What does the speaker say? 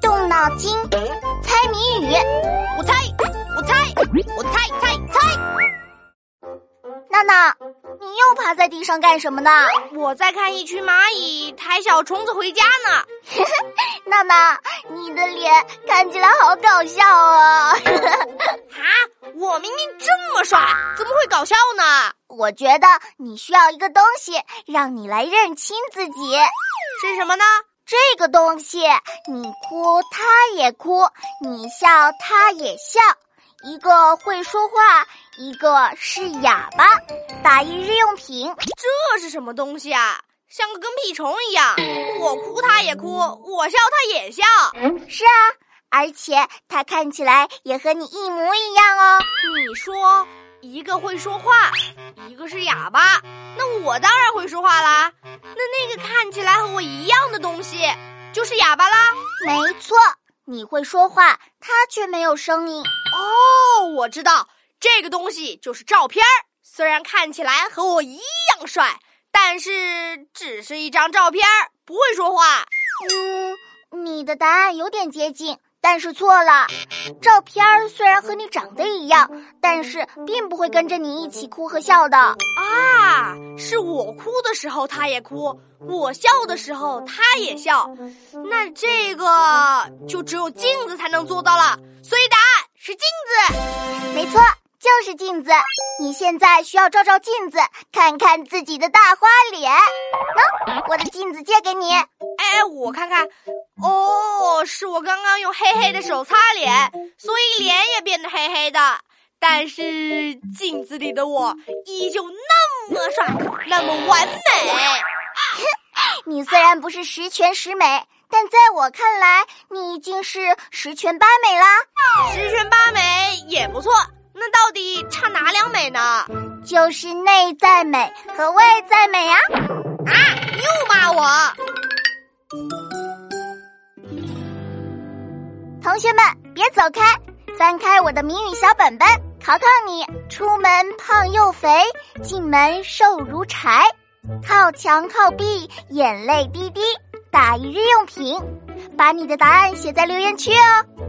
动脑筋，猜谜语。我猜，我猜，我猜猜猜。娜娜，你又趴在地上干什么呢？我在看一群蚂蚁抬小虫子回家呢。娜娜，你的脸看起来好搞笑啊！啊，我明明这么帅，怎么会搞笑呢？我觉得你需要一个东西，让你来认清自己。是什么呢？这个东西，你哭它也哭，你笑它也笑。一个会说话，一个是哑巴，打一日用品。这是什么东西啊？像个跟屁虫一样。我哭它也哭，我笑它也笑。是啊，而且它看起来也和你一模一样哦。你说，一个会说话，一个是哑巴，那我当然会说话啦。那那个看起来和我一样西，就是哑巴啦。没错。你会说话，它却没有声音。哦，我知道，这个东西就是照片儿。虽然看起来和我一样帅，但是只是一张照片儿，不会说话。嗯，你的答案有点接近。但是错了，照片虽然和你长得一样，但是并不会跟着你一起哭和笑的啊！是我哭的时候他也哭，我笑的时候他也笑，那这个就只有镜子才能做到了。所以答案是镜子，没错，就是镜子。你现在需要照照镜子，看看自己的大花脸。喏，我的镜子借给你。哎，我看看。哦，是我刚刚用黑黑的手擦脸，所以脸也变得黑黑的。但是镜子里的我依旧那么帅，那么完美。你虽然不是十全十美，但在我看来，你已经是十全八美啦。十全八美也不错，那到底差哪两美呢？就是内在美和外在美啊！同学们，别走开，翻开我的谜语小本本，考考你：出门胖又肥，进门瘦如柴，靠墙靠壁，眼泪滴滴，打一日用品。把你的答案写在留言区哦。